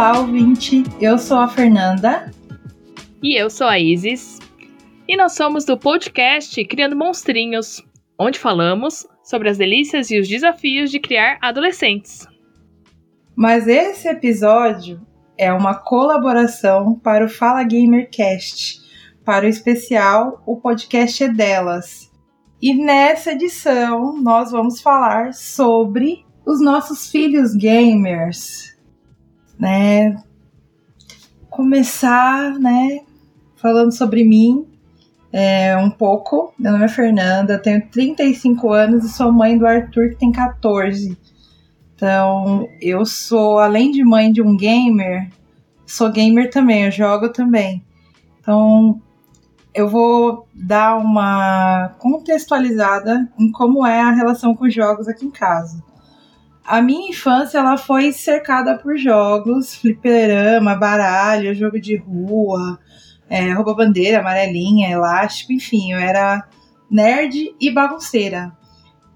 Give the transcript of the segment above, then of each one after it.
Olá, ouvinte. Eu sou a Fernanda. E eu sou a Isis. E nós somos do podcast Criando Monstrinhos, onde falamos sobre as delícias e os desafios de criar adolescentes. Mas esse episódio é uma colaboração para o Fala Gamercast, para o especial O Podcast é Delas. E nessa edição nós vamos falar sobre os nossos filhos gamers né? Começar, né? Falando sobre mim é, um pouco. Meu nome é Fernanda, tenho 35 anos e sou mãe do Arthur, que tem 14. Então, eu sou, além de mãe de um gamer, sou gamer também, eu jogo também. Então, eu vou dar uma contextualizada em como é a relação com os jogos aqui em casa a minha infância ela foi cercada por jogos, fliperama, baralho, jogo de rua, é, bandeira, amarelinha, elástico, enfim, eu era nerd e bagunceira.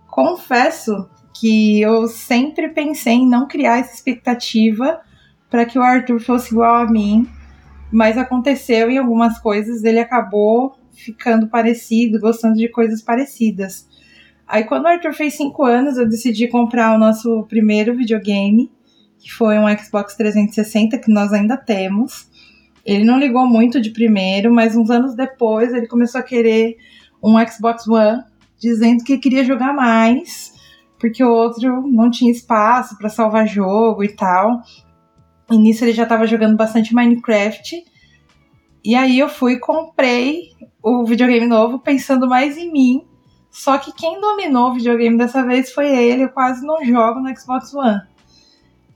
Confesso que eu sempre pensei em não criar essa expectativa para que o Arthur fosse igual a mim, mas aconteceu em algumas coisas ele acabou ficando parecido, gostando de coisas parecidas. Aí quando o Arthur fez 5 anos, eu decidi comprar o nosso primeiro videogame, que foi um Xbox 360 que nós ainda temos. Ele não ligou muito de primeiro, mas uns anos depois ele começou a querer um Xbox One, dizendo que queria jogar mais, porque o outro não tinha espaço para salvar jogo e tal. E nisso ele já estava jogando bastante Minecraft. E aí eu fui e comprei o videogame novo pensando mais em mim só que quem dominou o videogame dessa vez foi ele. Eu quase não jogo no Xbox One.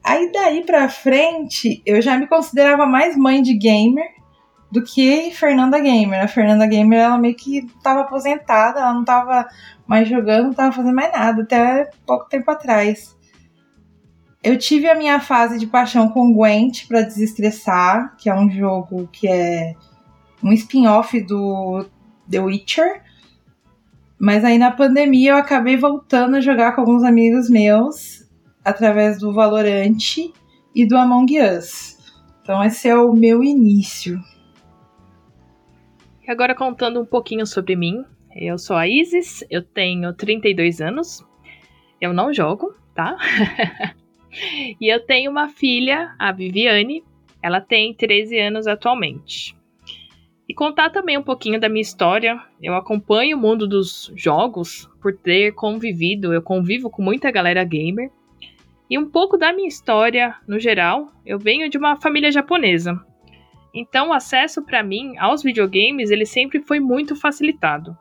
Aí daí pra frente, eu já me considerava mais mãe de gamer do que Fernanda Gamer. A Fernanda Gamer, ela meio que tava aposentada, ela não tava mais jogando, não tava fazendo mais nada, até pouco tempo atrás. Eu tive a minha fase de paixão com Gwent para desestressar, que é um jogo que é um spin-off do The Witcher. Mas aí na pandemia eu acabei voltando a jogar com alguns amigos meus através do Valorant e do Among Us. Então esse é o meu início. E agora contando um pouquinho sobre mim. Eu sou a Isis, eu tenho 32 anos. Eu não jogo, tá? e eu tenho uma filha, a Viviane. Ela tem 13 anos atualmente. E contar também um pouquinho da minha história. Eu acompanho o mundo dos jogos por ter convivido, eu convivo com muita galera gamer. E um pouco da minha história, no geral, eu venho de uma família japonesa. Então, o acesso para mim aos videogames, ele sempre foi muito facilitado.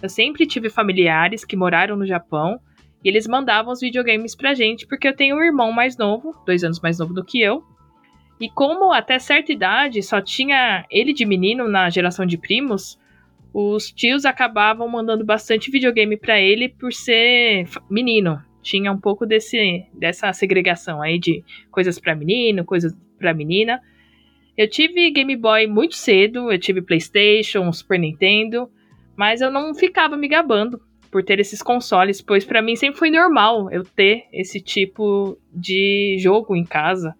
Eu sempre tive familiares que moraram no Japão e eles mandavam os videogames pra gente porque eu tenho um irmão mais novo, dois anos mais novo do que eu, e como até certa idade só tinha ele de menino na geração de primos, os tios acabavam mandando bastante videogame para ele por ser menino. Tinha um pouco desse, dessa segregação aí de coisas para menino, coisas para menina. Eu tive Game Boy muito cedo, eu tive PlayStation, Super Nintendo, mas eu não ficava me gabando por ter esses consoles, pois para mim sempre foi normal eu ter esse tipo de jogo em casa.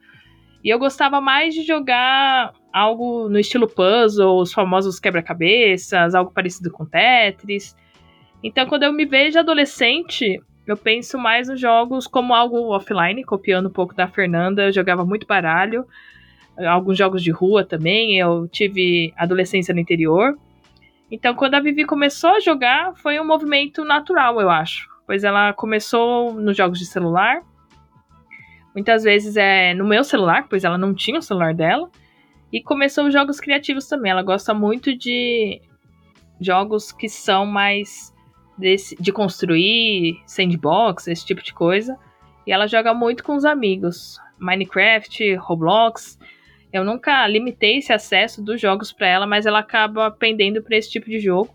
E eu gostava mais de jogar algo no estilo puzzle, os famosos quebra-cabeças, algo parecido com Tetris. Então, quando eu me vejo adolescente, eu penso mais nos jogos como algo offline, copiando um pouco da Fernanda. Eu jogava muito baralho, alguns jogos de rua também. Eu tive adolescência no interior. Então, quando a Vivi começou a jogar, foi um movimento natural, eu acho. Pois ela começou nos jogos de celular. Muitas vezes é no meu celular, pois ela não tinha o celular dela. E começou os jogos criativos também. Ela gosta muito de jogos que são mais desse, de construir, sandbox, esse tipo de coisa. E ela joga muito com os amigos. Minecraft, Roblox. Eu nunca limitei esse acesso dos jogos para ela, mas ela acaba pendendo para esse tipo de jogo.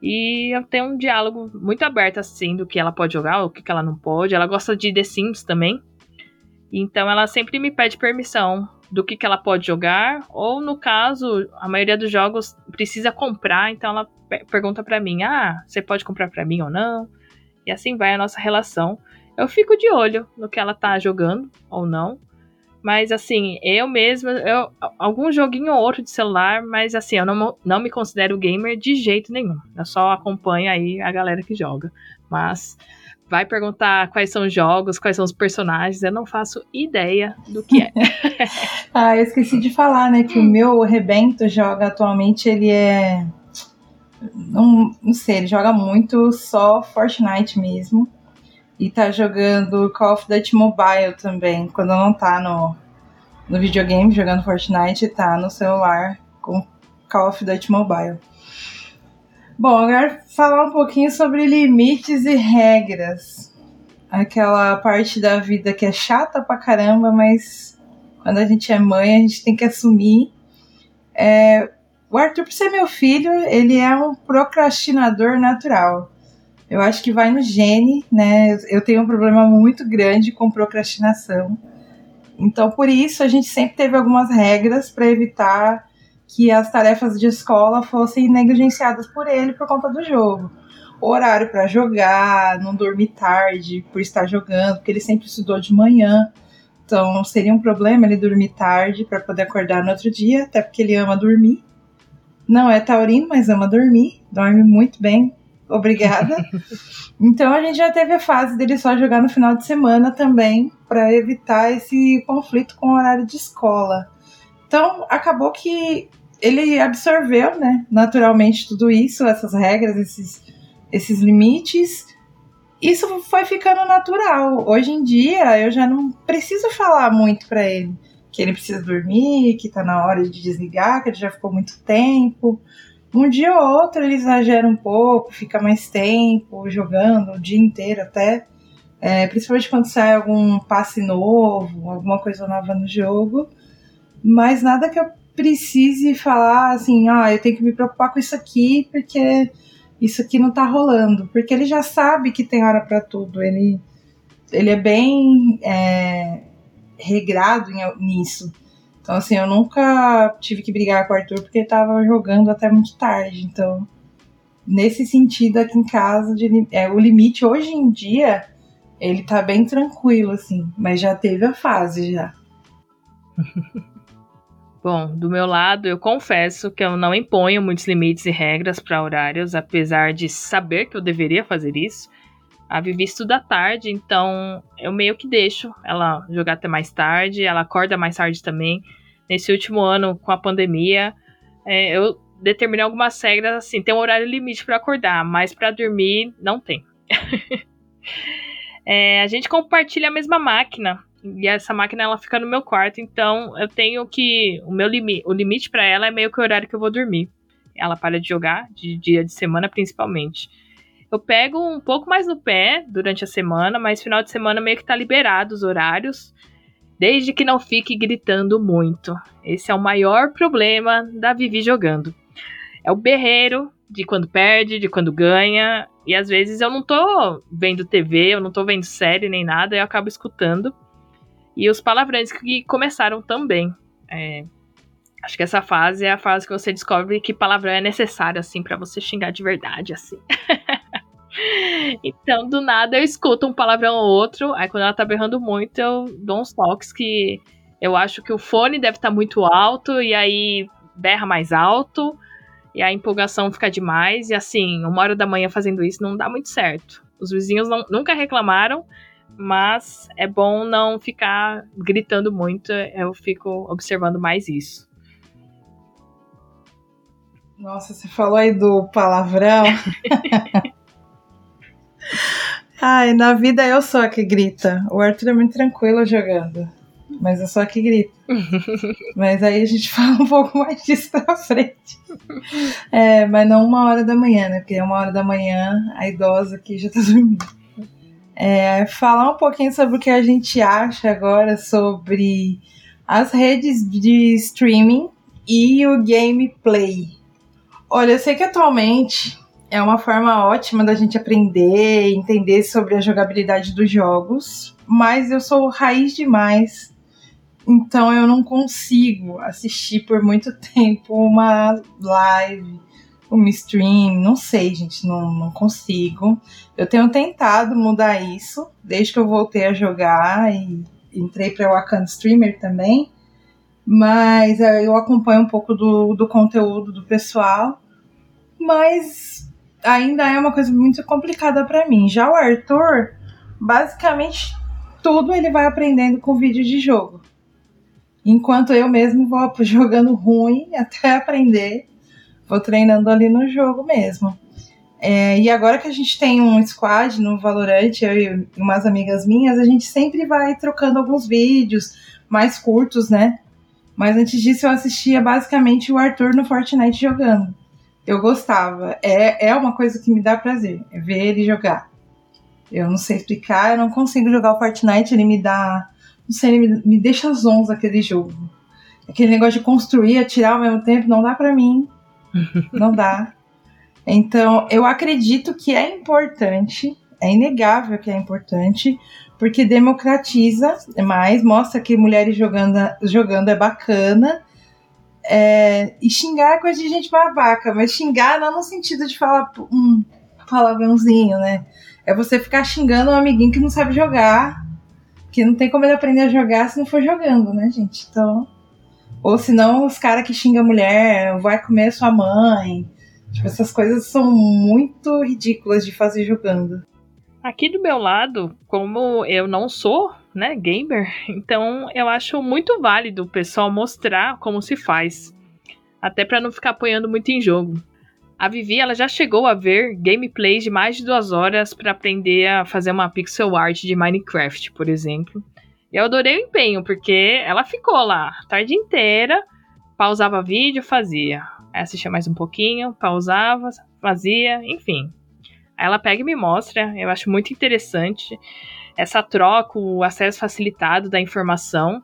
E eu tenho um diálogo muito aberto assim do que ela pode jogar, o que ela não pode. Ela gosta de The Sims também. Então ela sempre me pede permissão do que, que ela pode jogar, ou no caso, a maioria dos jogos precisa comprar, então ela pergunta para mim: "Ah, você pode comprar para mim ou não?" E assim vai a nossa relação. Eu fico de olho no que ela tá jogando ou não. Mas assim, eu mesma, eu, algum joguinho ou outro de celular, mas assim, eu não, não me considero gamer de jeito nenhum. Eu só acompanho aí a galera que joga. Mas vai perguntar quais são os jogos, quais são os personagens, eu não faço ideia do que é. ah, eu esqueci de falar, né, que o meu Rebento joga atualmente, ele é. Não, não sei, ele joga muito só Fortnite mesmo. E tá jogando Call of Duty Mobile também, quando não tá no, no videogame jogando Fortnite, tá no celular com Call of Duty Mobile. Bom, agora falar um pouquinho sobre limites e regras. Aquela parte da vida que é chata pra caramba, mas quando a gente é mãe, a gente tem que assumir. É, o Arthur, por ser meu filho, ele é um procrastinador natural. Eu acho que vai no gene, né? Eu tenho um problema muito grande com procrastinação. Então, por isso, a gente sempre teve algumas regras para evitar que as tarefas de escola fossem negligenciadas por ele por conta do jogo. Horário para jogar, não dormir tarde por estar jogando, porque ele sempre estudou de manhã. Então seria um problema ele dormir tarde para poder acordar no outro dia, até porque ele ama dormir. Não é taurino, mas ama dormir, dorme muito bem. Obrigada. então a gente já teve a fase dele só jogar no final de semana também, para evitar esse conflito com o horário de escola. Então acabou que ele absorveu, né, naturalmente tudo isso, essas regras, esses, esses limites. Isso foi ficando natural. Hoje em dia eu já não preciso falar muito para ele que ele precisa dormir, que tá na hora de desligar, que ele já ficou muito tempo. Um dia ou outro ele exagera um pouco, fica mais tempo jogando o dia inteiro até. É, principalmente quando sai algum passe novo, alguma coisa nova no jogo. Mas nada que eu precise falar assim, ah, eu tenho que me preocupar com isso aqui porque isso aqui não tá rolando. Porque ele já sabe que tem hora para tudo. Ele, ele é bem é, regrado nisso. Então, assim, eu nunca tive que brigar com o Arthur porque ele tava jogando até muito tarde. Então, nesse sentido, aqui em casa, de, é, o limite hoje em dia, ele tá bem tranquilo, assim. Mas já teve a fase já. Bom, do meu lado, eu confesso que eu não imponho muitos limites e regras para horários, apesar de saber que eu deveria fazer isso. A Vivi estuda tarde, então eu meio que deixo ela jogar até mais tarde, ela acorda mais tarde também. Nesse último ano, com a pandemia, é, eu determinei algumas regras assim: tem um horário limite para acordar, mas para dormir não tem. é, a gente compartilha a mesma máquina, e essa máquina ela fica no meu quarto, então eu tenho que o meu limite, o limite para ela é meio que o horário que eu vou dormir. Ela para de jogar de dia de semana principalmente. Eu pego um pouco mais no pé durante a semana, mas final de semana meio que tá liberado os horários, desde que não fique gritando muito. Esse é o maior problema da Vivi jogando. É o berreiro de quando perde, de quando ganha, e às vezes eu não tô vendo TV, eu não tô vendo série nem nada, eu acabo escutando. E os palavrões que começaram também. É, acho que essa fase é a fase que você descobre que palavrão é necessário, assim, para você xingar de verdade, assim. então, do nada, eu escuto um palavrão ou outro. Aí, quando ela tá berrando muito, eu dou uns toques que eu acho que o fone deve estar tá muito alto, e aí berra mais alto, e a empolgação fica demais. E assim, uma hora da manhã fazendo isso não dá muito certo. Os vizinhos não, nunca reclamaram, mas é bom não ficar gritando muito. Eu fico observando mais isso. Nossa, você falou aí do palavrão. Ai, na vida eu sou a que grita. O Arthur é muito tranquilo jogando. Mas eu sou a que grita. mas aí a gente fala um pouco mais disso pra frente. É, mas não uma hora da manhã, né? Porque é uma hora da manhã, a idosa aqui já tá dormindo. É, falar um pouquinho sobre o que a gente acha agora sobre as redes de streaming e o gameplay. Olha, eu sei que atualmente é uma forma ótima da gente aprender, entender sobre a jogabilidade dos jogos, mas eu sou raiz demais, então eu não consigo assistir por muito tempo uma live, uma stream, não sei, gente, não, não consigo. Eu tenho tentado mudar isso desde que eu voltei a jogar e entrei para o Wakanda Streamer também, mas é, eu acompanho um pouco do, do conteúdo do pessoal, mas ainda é uma coisa muito complicada para mim. Já o Arthur, basicamente tudo ele vai aprendendo com vídeo de jogo. Enquanto eu mesmo vou jogando ruim até aprender, vou treinando ali no jogo mesmo. É, e agora que a gente tem um squad no Valorant, eu e umas amigas minhas, a gente sempre vai trocando alguns vídeos mais curtos, né? Mas antes disso eu assistia basicamente o Arthur no Fortnite jogando eu gostava. É, é uma coisa que me dá prazer, é ver ele jogar. Eu não sei explicar, eu não consigo jogar o Fortnite, ele me dá. Não sei, ele me, me deixa zons aquele jogo. Aquele negócio de construir, atirar ao mesmo tempo, não dá para mim. Não dá. Então, eu acredito que é importante, é inegável que é importante, porque democratiza mais, mostra que mulheres jogando, jogando é bacana é, e xingar é coisa de gente babaca, mas xingar não no sentido de falar um palavrãozinho, né? É você ficar xingando um amiguinho que não sabe jogar, que não tem como ele aprender a jogar se não for jogando, né, gente? Então. Ou senão os caras que xingam a mulher, vai comer sua mãe. Tipo, essas coisas são muito ridículas de fazer jogando. Aqui do meu lado, como eu não sou né, gamer. Então eu acho muito válido o pessoal mostrar como se faz, até para não ficar apoiando muito em jogo. A Vivi ela já chegou a ver gameplays de mais de duas horas para aprender a fazer uma pixel art de Minecraft, por exemplo. Eu adorei o empenho, porque ela ficou lá a tarde inteira, pausava vídeo, fazia. Aí assistia mais um pouquinho, pausava, fazia, enfim. Aí ela pega e me mostra, eu acho muito interessante essa troca, o acesso facilitado da informação,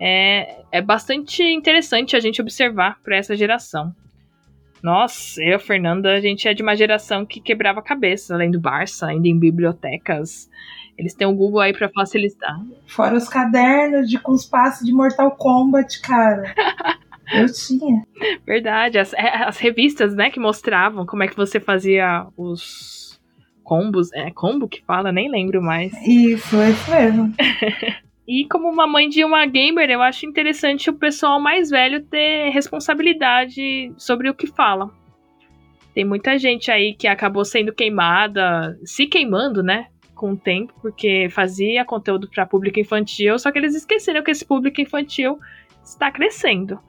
é, é bastante interessante a gente observar para essa geração. Nós, eu Fernanda, a gente é de uma geração que quebrava a cabeça, além do Barça, ainda em bibliotecas. Eles têm o Google aí para facilitar. Fora os cadernos de com os passos de Mortal Kombat, cara. Eu tinha. Verdade, as, é, as revistas, né, que mostravam como é que você fazia os combos. É combo que fala? Nem lembro mais. Isso, é isso mesmo. E como uma mãe de uma gamer, eu acho interessante o pessoal mais velho ter responsabilidade sobre o que fala. Tem muita gente aí que acabou sendo queimada, se queimando, né? Com o tempo, porque fazia conteúdo para público infantil, só que eles esqueceram que esse público infantil está crescendo.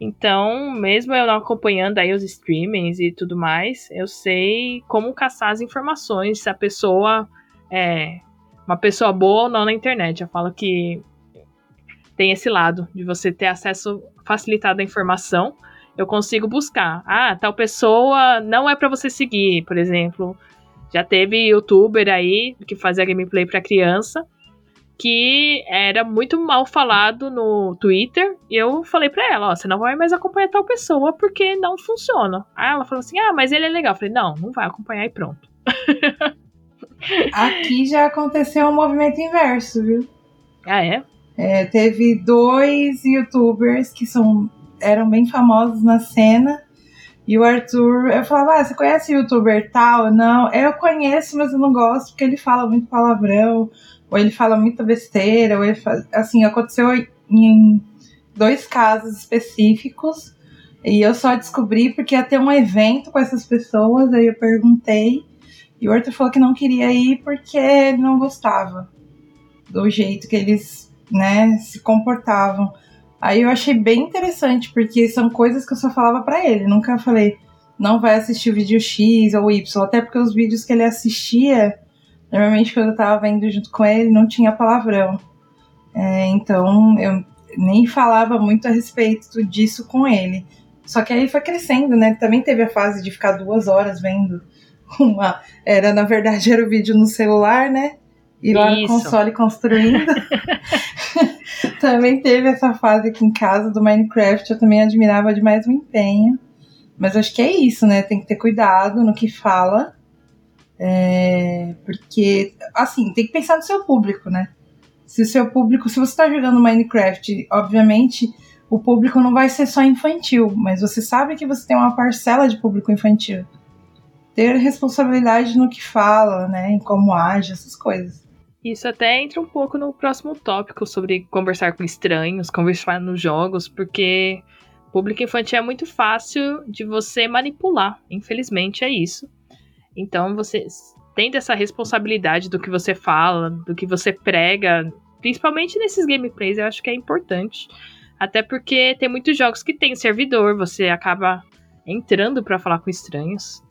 Então, mesmo eu não acompanhando aí os streamings e tudo mais, eu sei como caçar as informações, se a pessoa é uma pessoa boa ou não na internet. Eu falo que tem esse lado de você ter acesso facilitado à informação. Eu consigo buscar. Ah, tal pessoa não é para você seguir, por exemplo. Já teve youtuber aí que fazia gameplay para criança que era muito mal falado no Twitter. E eu falei pra ela, ó, você não vai mais acompanhar tal pessoa porque não funciona. Aí ela falou assim, ah, mas ele é legal. Eu falei, não, não vai acompanhar e pronto. Aqui já aconteceu um movimento inverso, viu? Ah, é? é teve dois youtubers que são, eram bem famosos na cena. E o Arthur, eu falava, ah, você conhece o youtuber tal? Não, eu conheço, mas eu não gosto porque ele fala muito palavrão ou ele fala muita besteira, ou ele faz, assim, aconteceu em dois casos específicos, e eu só descobri porque ia ter um evento com essas pessoas, aí eu perguntei, E o Arthur falou que não queria ir porque ele não gostava do jeito que eles, né, se comportavam. Aí eu achei bem interessante, porque são coisas que eu só falava para ele. Nunca falei, não vai assistir o vídeo X ou Y, até porque os vídeos que ele assistia, normalmente quando eu tava vendo junto com ele, não tinha palavrão. É, então eu nem falava muito a respeito disso com ele. Só que aí foi crescendo, né? Também teve a fase de ficar duas horas vendo uma. Era, na verdade, era o vídeo no celular, né? E lá Isso. no console construindo. também teve essa fase aqui em casa do Minecraft. Eu também admirava demais o empenho. Mas acho que é isso, né? Tem que ter cuidado no que fala. É, porque, assim, tem que pensar no seu público, né? Se o seu público, se você está jogando Minecraft, obviamente o público não vai ser só infantil, mas você sabe que você tem uma parcela de público infantil. Ter responsabilidade no que fala, né, em como age, essas coisas. Isso até entra um pouco no próximo tópico sobre conversar com estranhos, conversar nos jogos, porque público infantil é muito fácil de você manipular, infelizmente é isso. Então você tendo essa responsabilidade do que você fala, do que você prega, principalmente nesses gameplays, eu acho que é importante. Até porque tem muitos jogos que tem servidor, você acaba entrando para falar com estranhos.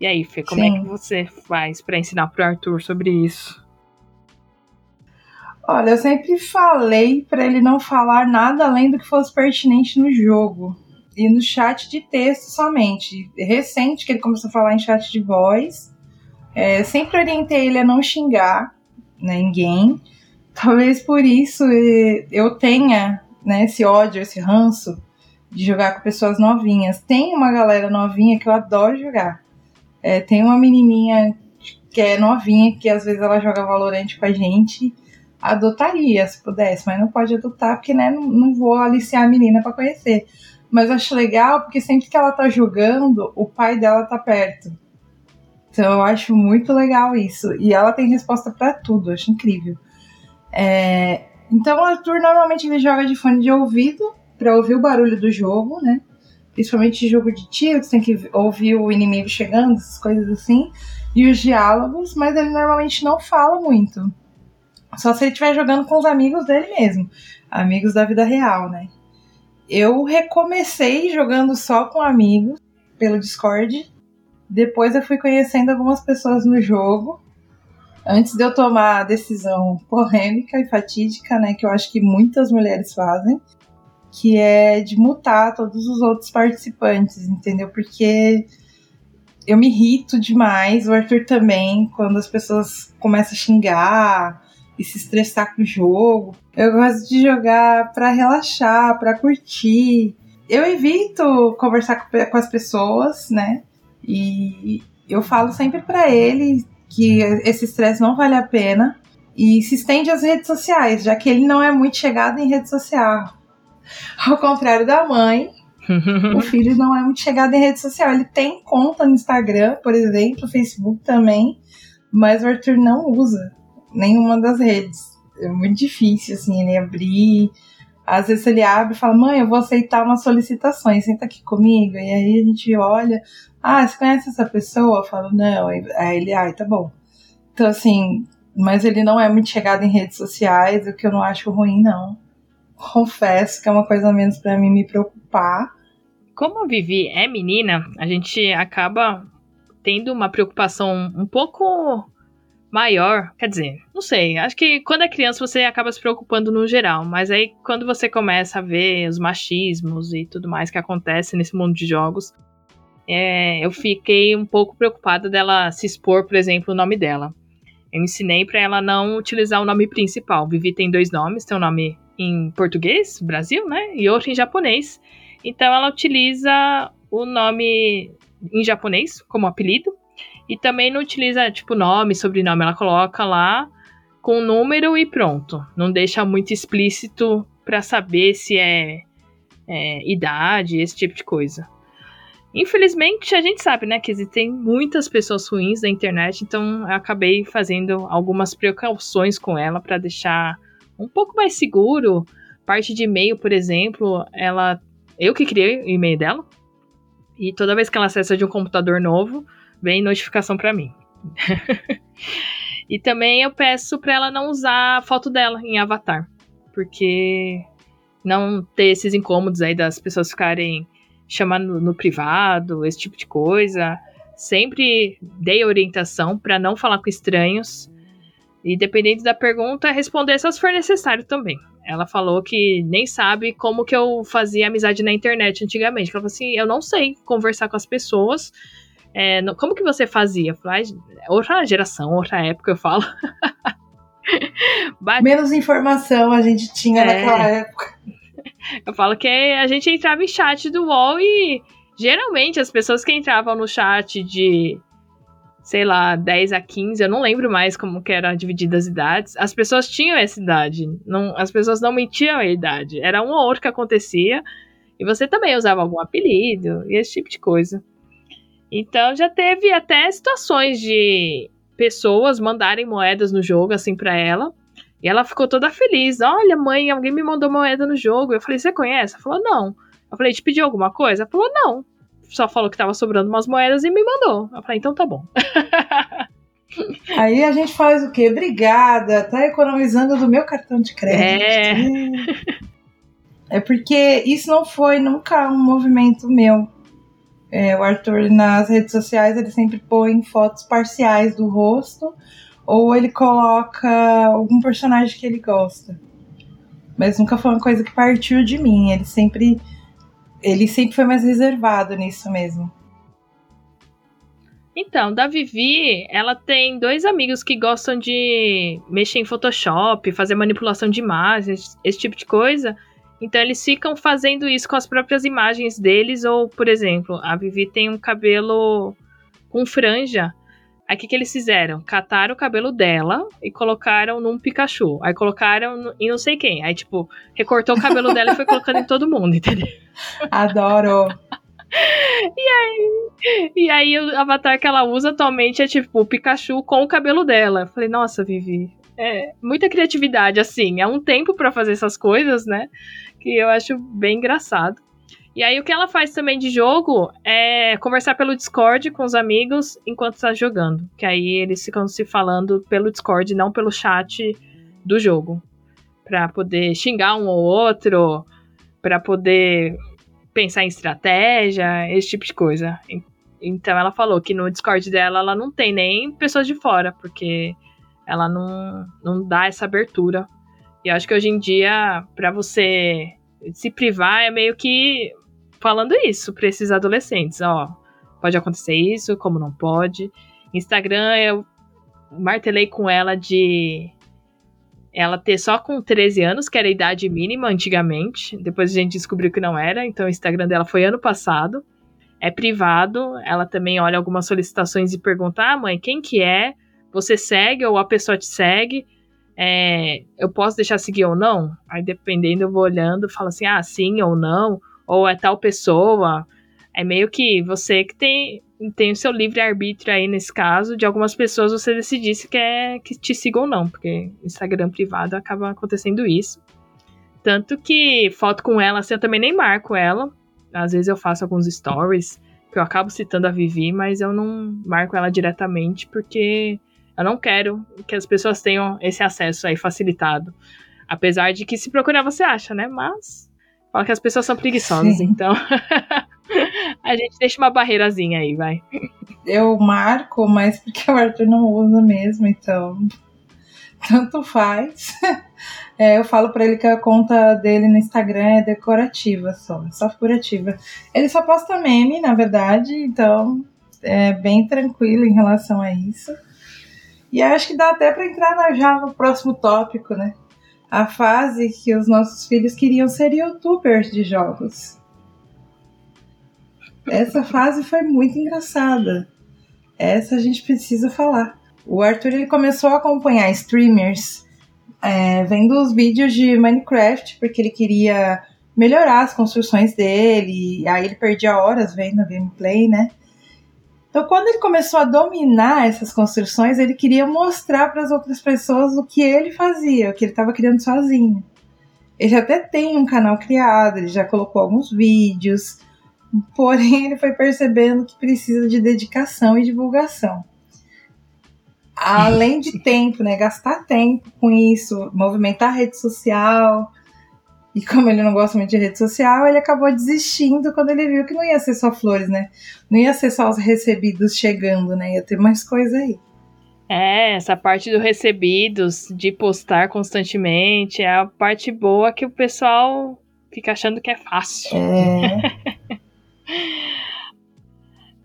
E aí, Fê, como Sim. é que você faz para ensinar pro Arthur sobre isso? Olha, eu sempre falei para ele não falar nada além do que fosse pertinente no jogo. E no chat de texto somente. Recente que ele começou a falar em chat de voz. É, sempre orientei ele a não xingar né, ninguém. Talvez por isso eu tenha né, esse ódio, esse ranço de jogar com pessoas novinhas. Tem uma galera novinha que eu adoro jogar. É, tem uma menininha que é novinha, que às vezes ela joga Valorante com a gente. Adotaria se pudesse, mas não pode adotar porque né, não, vou aliciar a menina para conhecer. Mas acho legal porque sempre que ela tá jogando, o pai dela tá perto. Então eu acho muito legal isso. E ela tem resposta para tudo, acho incrível. É, então o Arthur normalmente ele joga de fone de ouvido para ouvir o barulho do jogo, né? Principalmente jogo de tiro, você tem que ouvir o inimigo chegando, essas coisas assim. E os diálogos, mas ele normalmente não fala muito. Só se ele estiver jogando com os amigos dele mesmo. Amigos da vida real, né? Eu recomecei jogando só com amigos pelo Discord. Depois eu fui conhecendo algumas pessoas no jogo. Antes de eu tomar a decisão polêmica e fatídica, né, que eu acho que muitas mulheres fazem, que é de mutar todos os outros participantes, entendeu? Porque eu me irrito demais, o Arthur também, quando as pessoas começam a xingar e se estressar com o jogo. Eu gosto de jogar para relaxar, para curtir. Eu evito conversar com as pessoas, né? E eu falo sempre para ele que esse estresse não vale a pena e se estende às redes sociais, já que ele não é muito chegado em rede social. Ao contrário da mãe, o filho não é muito chegado em rede social. Ele tem conta no Instagram, por exemplo, Facebook também, mas o Arthur não usa nenhuma das redes. É muito difícil, assim, ele abrir às vezes ele abre e fala, mãe, eu vou aceitar umas solicitações, senta aqui comigo. E aí a gente olha, ah, você conhece essa pessoa? Eu falo, não. Aí ele, ai, tá bom. Então, assim, mas ele não é muito chegado em redes sociais, o que eu não acho ruim, não. Confesso que é uma coisa menos para mim me preocupar. Como a Vivi é menina, a gente acaba tendo uma preocupação um pouco maior. Quer dizer, não sei. Acho que quando é criança você acaba se preocupando no geral. Mas aí quando você começa a ver os machismos e tudo mais que acontece nesse mundo de jogos, é, eu fiquei um pouco preocupada dela se expor, por exemplo, o nome dela. Eu ensinei para ela não utilizar o nome principal. Vivi tem dois nomes, tem um nome em português, Brasil, né? E outro em japonês. Então ela utiliza o nome em japonês como apelido e também não utiliza, tipo, nome, sobrenome. Ela coloca lá com número e pronto. Não deixa muito explícito para saber se é, é, idade, esse tipo de coisa. Infelizmente, a gente sabe, né, que existem muitas pessoas ruins na internet, então eu acabei fazendo algumas precauções com ela para deixar um pouco mais seguro. Parte de e-mail, por exemplo, ela eu que criei o e-mail dela. E toda vez que ela acessa de um computador novo, vem notificação para mim. e também eu peço para ela não usar a foto dela em Avatar, porque não ter esses incômodos aí das pessoas ficarem chamando no privado, esse tipo de coisa. Sempre dei orientação para não falar com estranhos. E dependendo da pergunta, responder se for necessário também. Ela falou que nem sabe como que eu fazia amizade na internet antigamente. Ela falou assim: eu não sei conversar com as pessoas. É, como que você fazia? Eu falei, outra geração, outra época, eu falo. Menos informação a gente tinha é. naquela época. Eu falo que a gente entrava em chat do UOL e geralmente as pessoas que entravam no chat de sei lá, 10 a 15, eu não lembro mais como que era dividida as idades. As pessoas tinham essa idade, não, as pessoas não mentiam a idade. Era um ou outro que acontecia, e você também usava algum apelido, e esse tipo de coisa. Então já teve até situações de pessoas mandarem moedas no jogo, assim, para ela. E ela ficou toda feliz. Olha, mãe, alguém me mandou moeda no jogo. Eu falei, você conhece? Ela falou, não. Eu falei, te pediu alguma coisa? Ela falou, não só falou que tava sobrando umas moedas e me mandou. Eu falei, então tá bom. Aí a gente faz o quê? Obrigada, tá economizando do meu cartão de crédito. É, é porque isso não foi nunca um movimento meu. É, o Arthur nas redes sociais ele sempre põe fotos parciais do rosto ou ele coloca algum personagem que ele gosta. Mas nunca foi uma coisa que partiu de mim. Ele sempre ele sempre foi mais reservado nisso mesmo. Então, da Vivi, ela tem dois amigos que gostam de mexer em Photoshop, fazer manipulação de imagens, esse tipo de coisa. Então, eles ficam fazendo isso com as próprias imagens deles. Ou, por exemplo, a Vivi tem um cabelo com franja. Aí o que, que eles fizeram? Cataram o cabelo dela e colocaram num Pikachu. Aí colocaram em não sei quem. Aí, tipo, recortou o cabelo dela e foi colocando em todo mundo, entendeu? Adoro! E aí, e aí o avatar que ela usa atualmente é tipo o Pikachu com o cabelo dela. Eu falei, nossa, Vivi, é muita criatividade, assim. É um tempo para fazer essas coisas, né? Que eu acho bem engraçado. E aí o que ela faz também de jogo é conversar pelo Discord com os amigos enquanto está jogando. Que aí eles ficam se falando pelo Discord, não pelo chat do jogo. Pra poder xingar um ou outro, para poder pensar em estratégia, esse tipo de coisa. Então ela falou que no Discord dela ela não tem nem pessoas de fora, porque ela não, não dá essa abertura. E acho que hoje em dia, para você se privar, é meio que falando isso para esses adolescentes, ó, pode acontecer isso, como não pode. Instagram, eu martelei com ela de ela ter só com 13 anos, que era a idade mínima antigamente. Depois a gente descobriu que não era, então o Instagram dela foi ano passado. É privado, ela também olha algumas solicitações e pergunta: ah, mãe, quem que é? Você segue ou a pessoa te segue? É, eu posso deixar seguir ou não? Aí dependendo, eu vou olhando, falo assim: ah, sim ou não ou é tal pessoa. É meio que você que tem, tem o seu livre-arbítrio aí nesse caso. De algumas pessoas você decidir se quer que te sigam ou não, porque Instagram privado acaba acontecendo isso. Tanto que foto com ela, assim, eu também nem marco ela. Às vezes eu faço alguns stories, que eu acabo citando a Vivi, mas eu não marco ela diretamente, porque eu não quero que as pessoas tenham esse acesso aí facilitado. Apesar de que se procurar você acha, né? Mas Fala que as pessoas são preguiçosas, Sim. então. a gente deixa uma barreirazinha aí, vai. Eu marco, mas porque o Arthur não usa mesmo, então. Tanto faz. É, eu falo para ele que a conta dele no Instagram é decorativa só, só figurativa. Ele só posta meme, na verdade, então é bem tranquilo em relação a isso. E acho que dá até para entrar já no próximo tópico, né? A fase que os nossos filhos queriam ser youtubers de jogos. Essa fase foi muito engraçada. Essa a gente precisa falar. O Arthur ele começou a acompanhar streamers é, vendo os vídeos de Minecraft, porque ele queria melhorar as construções dele. Aí ele perdia horas vendo a gameplay, né? Então, quando ele começou a dominar essas construções, ele queria mostrar para as outras pessoas o que ele fazia, o que ele estava criando sozinho. Ele já até tem um canal criado, ele já colocou alguns vídeos, porém ele foi percebendo que precisa de dedicação e divulgação. além de tempo, né? Gastar tempo com isso, movimentar a rede social. E como ele não gosta muito de rede social, ele acabou desistindo quando ele viu que não ia ser só flores, né? Não ia ser só os recebidos chegando, né? Ia ter mais coisa aí. É, essa parte do recebidos, de postar constantemente, é a parte boa que o pessoal fica achando que é fácil. É.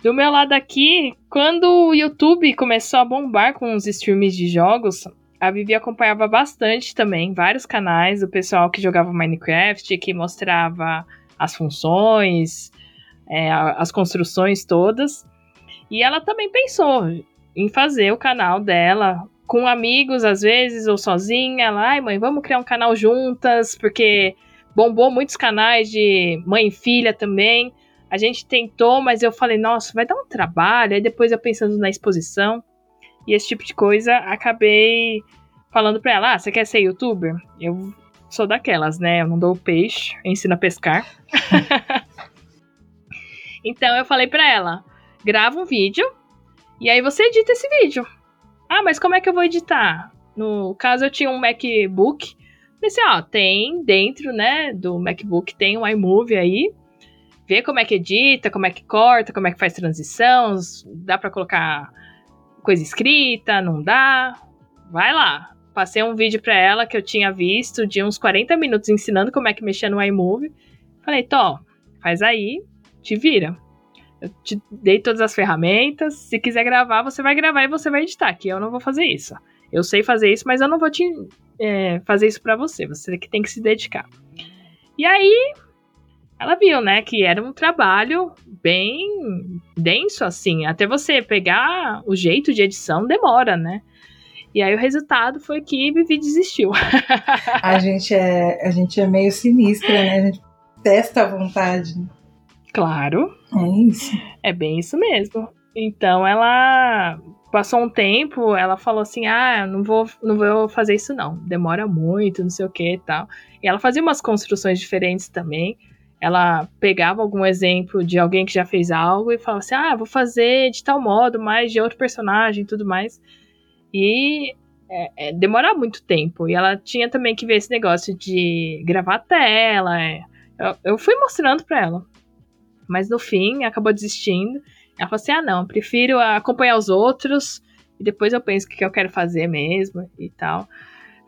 Do meu lado aqui, quando o YouTube começou a bombar com os streams de jogos, a Vivi acompanhava bastante também vários canais do pessoal que jogava Minecraft, que mostrava as funções, é, as construções todas. E ela também pensou em fazer o canal dela com amigos, às vezes, ou sozinha. Ela, ai mãe, vamos criar um canal juntas, porque bombou muitos canais de mãe e filha também. A gente tentou, mas eu falei, nossa, vai dar um trabalho. Aí depois eu pensando na exposição e esse tipo de coisa, acabei falando pra ela: ah, você quer ser youtuber? Eu sou daquelas, né? Eu não dou peixe, ensino a pescar. então eu falei pra ela: grava um vídeo e aí você edita esse vídeo. Ah, mas como é que eu vou editar? No caso, eu tinha um MacBook. Pensei, ó, tem dentro, né, do MacBook tem um iMovie aí ver como é que edita, como é que corta, como é que faz transição, dá para colocar coisa escrita, não dá. Vai lá. Passei um vídeo para ela que eu tinha visto de uns 40 minutos ensinando como é que mexia no iMovie. Falei, Tó, faz aí, te vira. Eu te dei todas as ferramentas. Se quiser gravar, você vai gravar e você vai editar. Que eu não vou fazer isso. Eu sei fazer isso, mas eu não vou te é, fazer isso para você. Você que tem que se dedicar. E aí, ela viu, né, que era um trabalho bem denso, assim. Até você pegar o jeito de edição demora, né? E aí o resultado foi que Vivi desistiu. a gente é, a gente é meio sinistra, né? A gente testa a vontade. Claro. É isso. É bem isso mesmo. Então ela passou um tempo, ela falou assim: "Ah, não vou, não vou fazer isso não. Demora muito, não sei o que e tal". E ela fazia umas construções diferentes também ela pegava algum exemplo de alguém que já fez algo e falava assim: ah, vou fazer de tal modo, mas de outro personagem e tudo mais. E é, é, muito tempo. E ela tinha também que ver esse negócio de gravar a tela. É. Eu, eu, fui mostrando pra ela. Mas no fim, acabou desistindo. Ela falou assim: ah, não, prefiro acompanhar os outros e depois eu penso o que eu quero fazer mesmo e tal.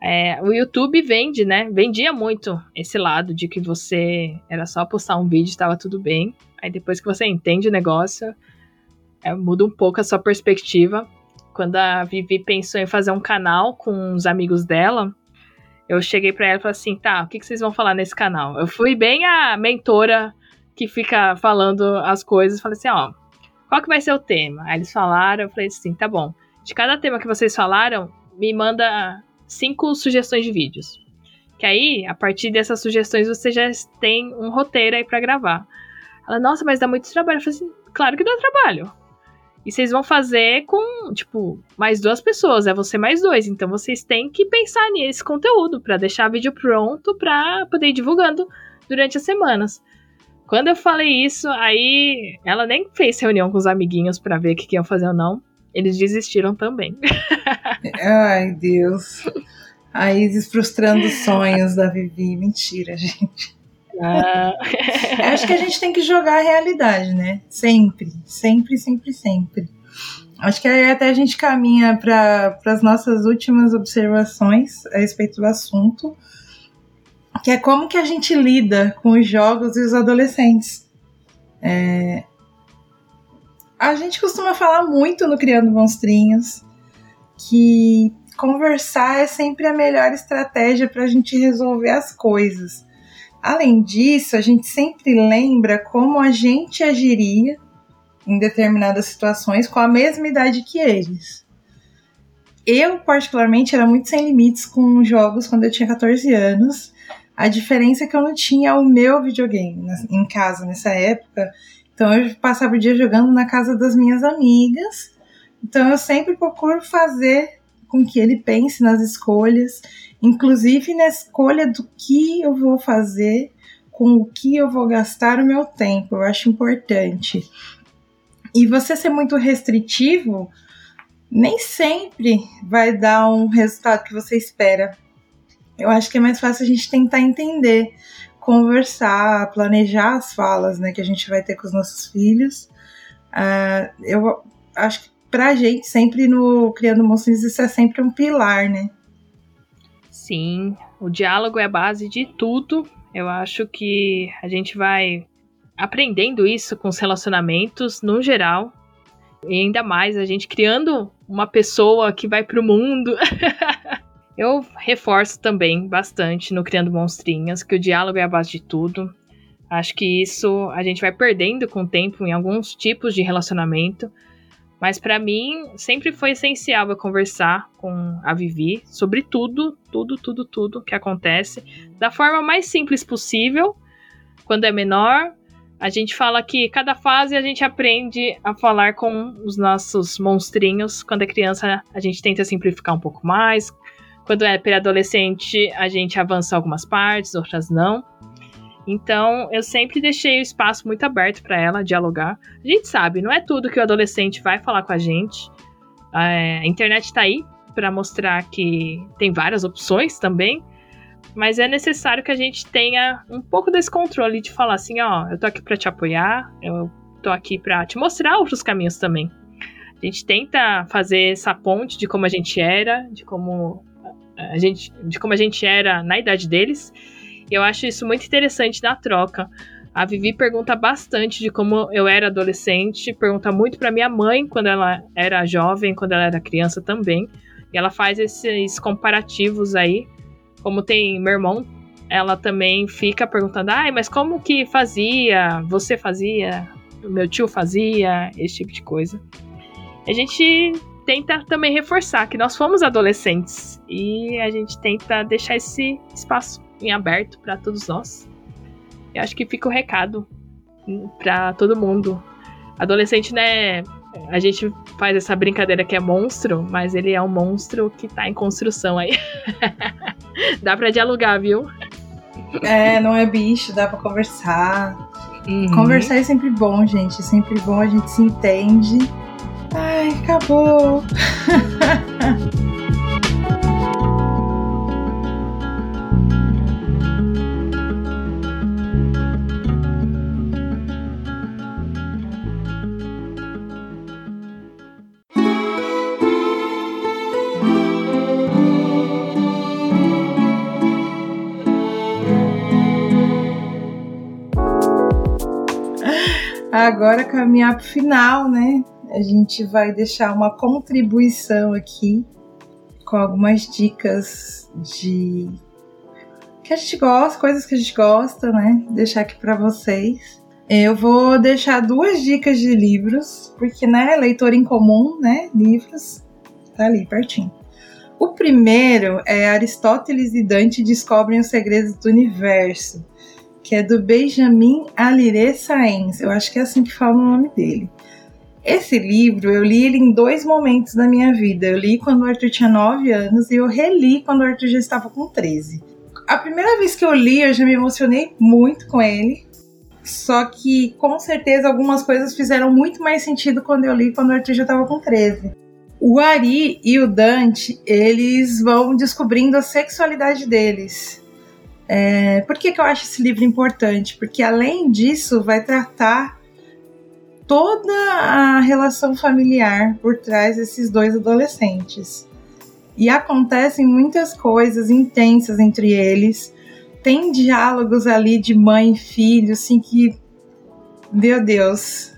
É, o YouTube vende, né? Vendia muito esse lado de que você era só postar um vídeo e estava tudo bem. Aí depois que você entende o negócio, é, muda um pouco a sua perspectiva. Quando a Vivi pensou em fazer um canal com os amigos dela, eu cheguei para ela e falei assim: tá, o que, que vocês vão falar nesse canal? Eu fui bem a mentora que fica falando as coisas. Falei assim: ó, qual que vai ser o tema? Aí eles falaram, eu falei assim: tá bom. De cada tema que vocês falaram, me manda cinco sugestões de vídeos. Que aí, a partir dessas sugestões, você já tem um roteiro aí para gravar. Ela, nossa, mas dá muito trabalho. Eu falei assim, claro que dá trabalho. E vocês vão fazer com, tipo, mais duas pessoas, é você mais dois. Então vocês têm que pensar nesse conteúdo para deixar o vídeo pronto para poder ir divulgando durante as semanas. Quando eu falei isso, aí ela nem fez reunião com os amiguinhos para ver o que, que iam fazer ou não. Eles desistiram também. Ai, Deus. A Isis frustrando os sonhos da Vivi. Mentira, gente. Ah. Acho que a gente tem que jogar a realidade, né? Sempre, sempre, sempre, sempre. Acho que aí até a gente caminha para as nossas últimas observações a respeito do assunto, que é como que a gente lida com os jogos e os adolescentes. É, a gente costuma falar muito no Criando Monstrinhos que conversar é sempre a melhor estratégia para a gente resolver as coisas. Além disso, a gente sempre lembra como a gente agiria em determinadas situações com a mesma idade que eles. Eu, particularmente, era muito sem limites com jogos quando eu tinha 14 anos. A diferença é que eu não tinha o meu videogame em casa nessa época então eu passava o dia jogando na casa das minhas amigas. Então eu sempre procuro fazer com que ele pense nas escolhas, inclusive na escolha do que eu vou fazer, com o que eu vou gastar o meu tempo. Eu acho importante. E você ser muito restritivo nem sempre vai dar um resultado que você espera. Eu acho que é mais fácil a gente tentar entender, conversar, planejar as falas né, que a gente vai ter com os nossos filhos. Uh, eu acho que pra gente, sempre no Criando Monstros, isso é sempre um pilar, né? Sim, o diálogo é a base de tudo. Eu acho que a gente vai aprendendo isso com os relacionamentos no geral. E ainda mais a gente criando uma pessoa que vai pro mundo. Eu reforço também bastante no Criando Monstrinhas que o diálogo é a base de tudo. Acho que isso a gente vai perdendo com o tempo em alguns tipos de relacionamento. Mas para mim sempre foi essencial eu conversar com a Vivi sobre tudo, tudo, tudo, tudo que acontece da forma mais simples possível. Quando é menor, a gente fala que cada fase a gente aprende a falar com os nossos monstrinhos. Quando é criança, a gente tenta simplificar um pouco mais. Quando é pré-adolescente, a gente avança algumas partes, outras não. Então, eu sempre deixei o espaço muito aberto para ela dialogar. A gente sabe, não é tudo que o adolescente vai falar com a gente. É, a internet está aí para mostrar que tem várias opções também, mas é necessário que a gente tenha um pouco desse controle de falar assim, ó, eu tô aqui para te apoiar, eu tô aqui para te mostrar outros caminhos também. A gente tenta fazer essa ponte de como a gente era, de como a gente, de como a gente era na idade deles e eu acho isso muito interessante na troca. A Vivi pergunta bastante de como eu era adolescente, pergunta muito para minha mãe quando ela era jovem, quando ela era criança também. E ela faz esses comparativos aí. Como tem meu irmão, ela também fica perguntando: ai, mas como que fazia? Você fazia? Meu tio fazia? Esse tipo de coisa. A gente tenta também reforçar que nós fomos adolescentes e a gente tenta deixar esse espaço em aberto para todos nós. Eu acho que fica o recado para todo mundo. Adolescente, né? A gente faz essa brincadeira que é monstro, mas ele é um monstro que tá em construção aí. dá para dialogar, viu? É, não é bicho, dá para conversar. Uhum. Conversar é sempre bom, gente. É sempre bom, a gente se entende. Ai, acabou. agora caminhar para o final, né? A gente vai deixar uma contribuição aqui com algumas dicas de que a gente gosta, coisas que a gente gosta, né? Deixar aqui para vocês. Eu vou deixar duas dicas de livros, porque, né, leitor em comum, né? Livros, tá ali pertinho. O primeiro é Aristóteles e Dante descobrem os segredos do universo que é do Benjamin Alire Saenz. Eu acho que é assim que fala o nome dele. Esse livro eu li ele em dois momentos da minha vida. Eu li quando o Arthur tinha 9 anos e eu reli quando o Arthur já estava com 13. A primeira vez que eu li, eu já me emocionei muito com ele. Só que com certeza algumas coisas fizeram muito mais sentido quando eu li quando o Arthur já estava com 13. O Ari e o Dante, eles vão descobrindo a sexualidade deles. É, por que, que eu acho esse livro importante? Porque além disso, vai tratar toda a relação familiar por trás desses dois adolescentes. E acontecem muitas coisas intensas entre eles. Tem diálogos ali de mãe e filho, assim, que. Meu Deus.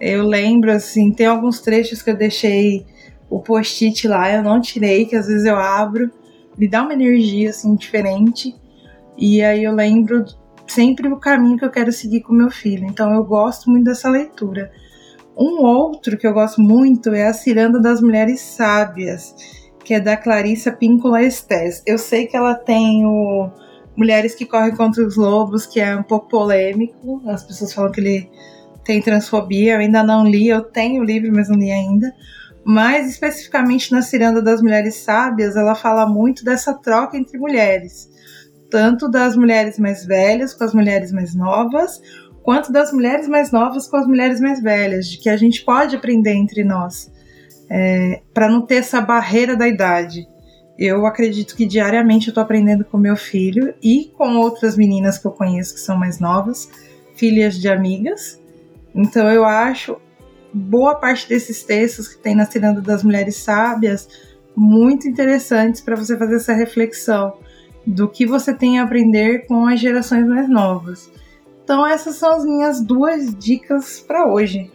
Eu lembro, assim, tem alguns trechos que eu deixei o post-it lá, eu não tirei, que às vezes eu abro. Me dá uma energia, assim, diferente. E aí eu lembro sempre o caminho que eu quero seguir com meu filho. Então eu gosto muito dessa leitura. Um outro que eu gosto muito é A Ciranda das Mulheres Sábias, que é da Clarissa Píncola Estés. Eu sei que ela tem o Mulheres que Correm contra os Lobos, que é um pouco polêmico. As pessoas falam que ele tem transfobia. Eu ainda não li, eu tenho o livro, mas não li ainda. Mas especificamente na Ciranda das Mulheres Sábias, ela fala muito dessa troca entre mulheres tanto das mulheres mais velhas com as mulheres mais novas, quanto das mulheres mais novas com as mulheres mais velhas, de que a gente pode aprender entre nós. é, para não ter essa barreira da idade. Eu acredito que diariamente eu tô aprendendo com meu filho e com outras meninas que eu conheço que são mais novas, filhas de amigas. Então eu acho boa parte desses textos que tem na Ciranda das Mulheres Sábias muito interessantes para você fazer essa reflexão do que você tem a aprender com as gerações mais novas. Então essas são as minhas duas dicas para hoje.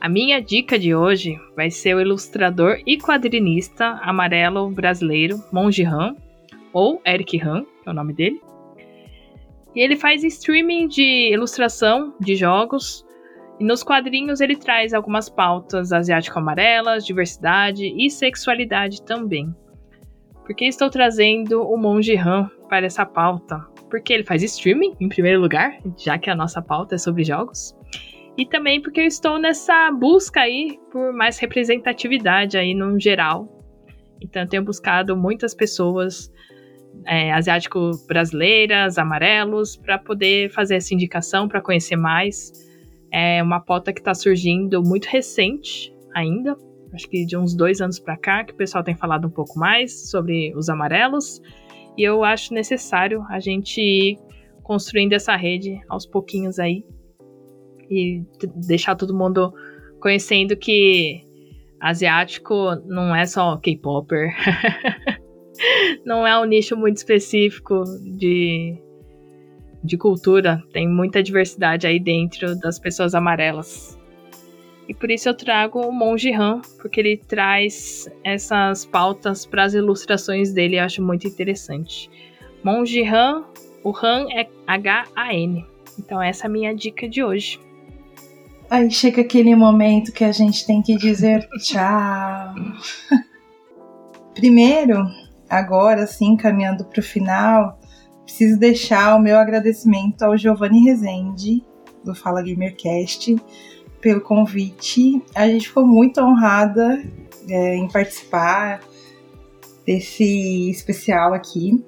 A minha dica de hoje vai ser o ilustrador e quadrinista amarelo brasileiro Monji Han, ou Eric Han, que é o nome dele. E ele faz streaming de ilustração de jogos. E nos quadrinhos ele traz algumas pautas asiático-amarelas, diversidade e sexualidade também. Por que estou trazendo o Monji Han para essa pauta? Porque ele faz streaming, em primeiro lugar, já que a nossa pauta é sobre jogos. E também porque eu estou nessa busca aí por mais representatividade aí no geral. Então eu tenho buscado muitas pessoas é, asiático-brasileiras, amarelos, para poder fazer essa indicação, para conhecer mais. É uma pauta que está surgindo muito recente ainda, acho que de uns dois anos para cá, que o pessoal tem falado um pouco mais sobre os amarelos. E eu acho necessário a gente ir construindo essa rede aos pouquinhos aí e deixar todo mundo conhecendo que asiático não é só K-popper. não é um nicho muito específico de, de cultura. Tem muita diversidade aí dentro das pessoas amarelas. E por isso eu trago o Monge Han, porque ele traz essas pautas para as ilustrações dele, eu acho muito interessante. Monge Han, o Han é H-A-N. Então essa é a minha dica de hoje. Aí chega aquele momento que a gente tem que dizer tchau. Primeiro, agora sim, caminhando para o final, preciso deixar o meu agradecimento ao Giovanni Rezende, do Fala Gamercast, pelo convite. A gente ficou muito honrada é, em participar desse especial aqui.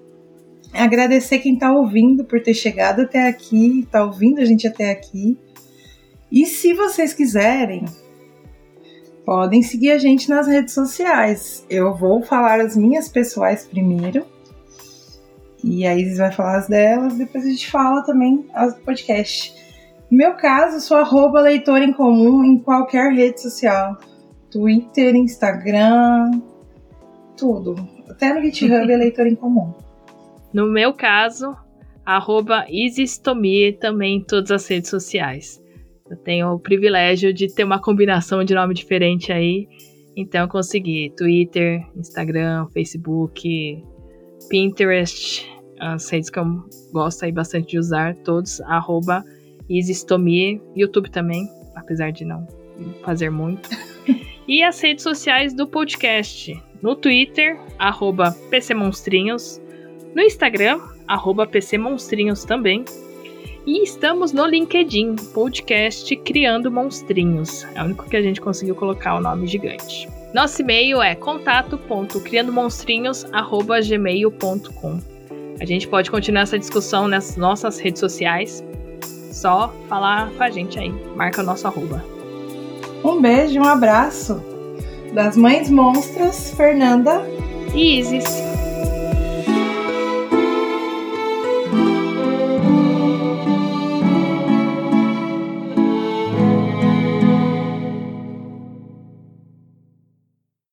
Agradecer quem está ouvindo por ter chegado até aqui, está ouvindo a gente até aqui. E se vocês quiserem, podem seguir a gente nas redes sociais. Eu vou falar as minhas pessoais primeiro. E a Isis vai falar as delas, depois a gente fala também as do podcast. No meu caso, sou arroba leitor em comum em qualquer rede social. Twitter, Instagram, tudo. Até no GitHub é leitor em comum. No meu caso, arroba Isistomie também em todas as redes sociais. Eu tenho o privilégio de ter uma combinação de nome diferente aí. Então eu consegui Twitter, Instagram, Facebook, Pinterest, as redes que eu gosto aí bastante de usar, todos, arroba Isistomie, YouTube também, apesar de não fazer muito. e as redes sociais do podcast. No Twitter, arroba PCMonstrinhos. No Instagram, arroba PCMonstrinhos também. E estamos no LinkedIn, podcast Criando Monstrinhos. É o único que a gente conseguiu colocar o nome gigante. Nosso e-mail é contato.criandomonstrinhos@gmail.com. A gente pode continuar essa discussão nas nossas redes sociais. Só falar com a gente aí. Marca o nosso arroba. Um beijo, um abraço das mães monstras, Fernanda e Isis.